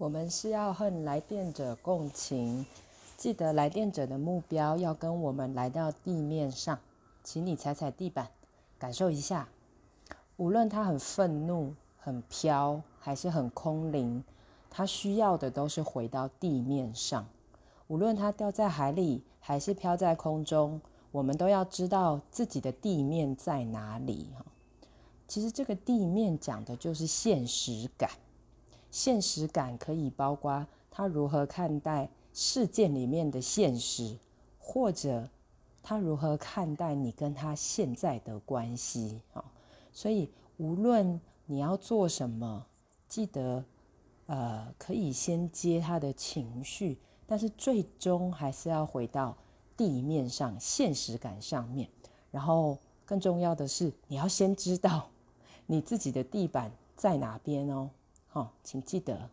我们是要和来电者共情，记得来电者的目标要跟我们来到地面上，请你踩踩地板，感受一下。无论他很愤怒、很飘，还是很空灵，他需要的都是回到地面上。无论他掉在海里，还是飘在空中，我们都要知道自己的地面在哪里。哈，其实这个地面讲的就是现实感。现实感可以包括他如何看待事件里面的现实，或者他如何看待你跟他现在的关系啊。所以无论你要做什么，记得呃可以先接他的情绪，但是最终还是要回到地面上现实感上面。然后更重要的是，你要先知道你自己的地板在哪边哦。好，请记得。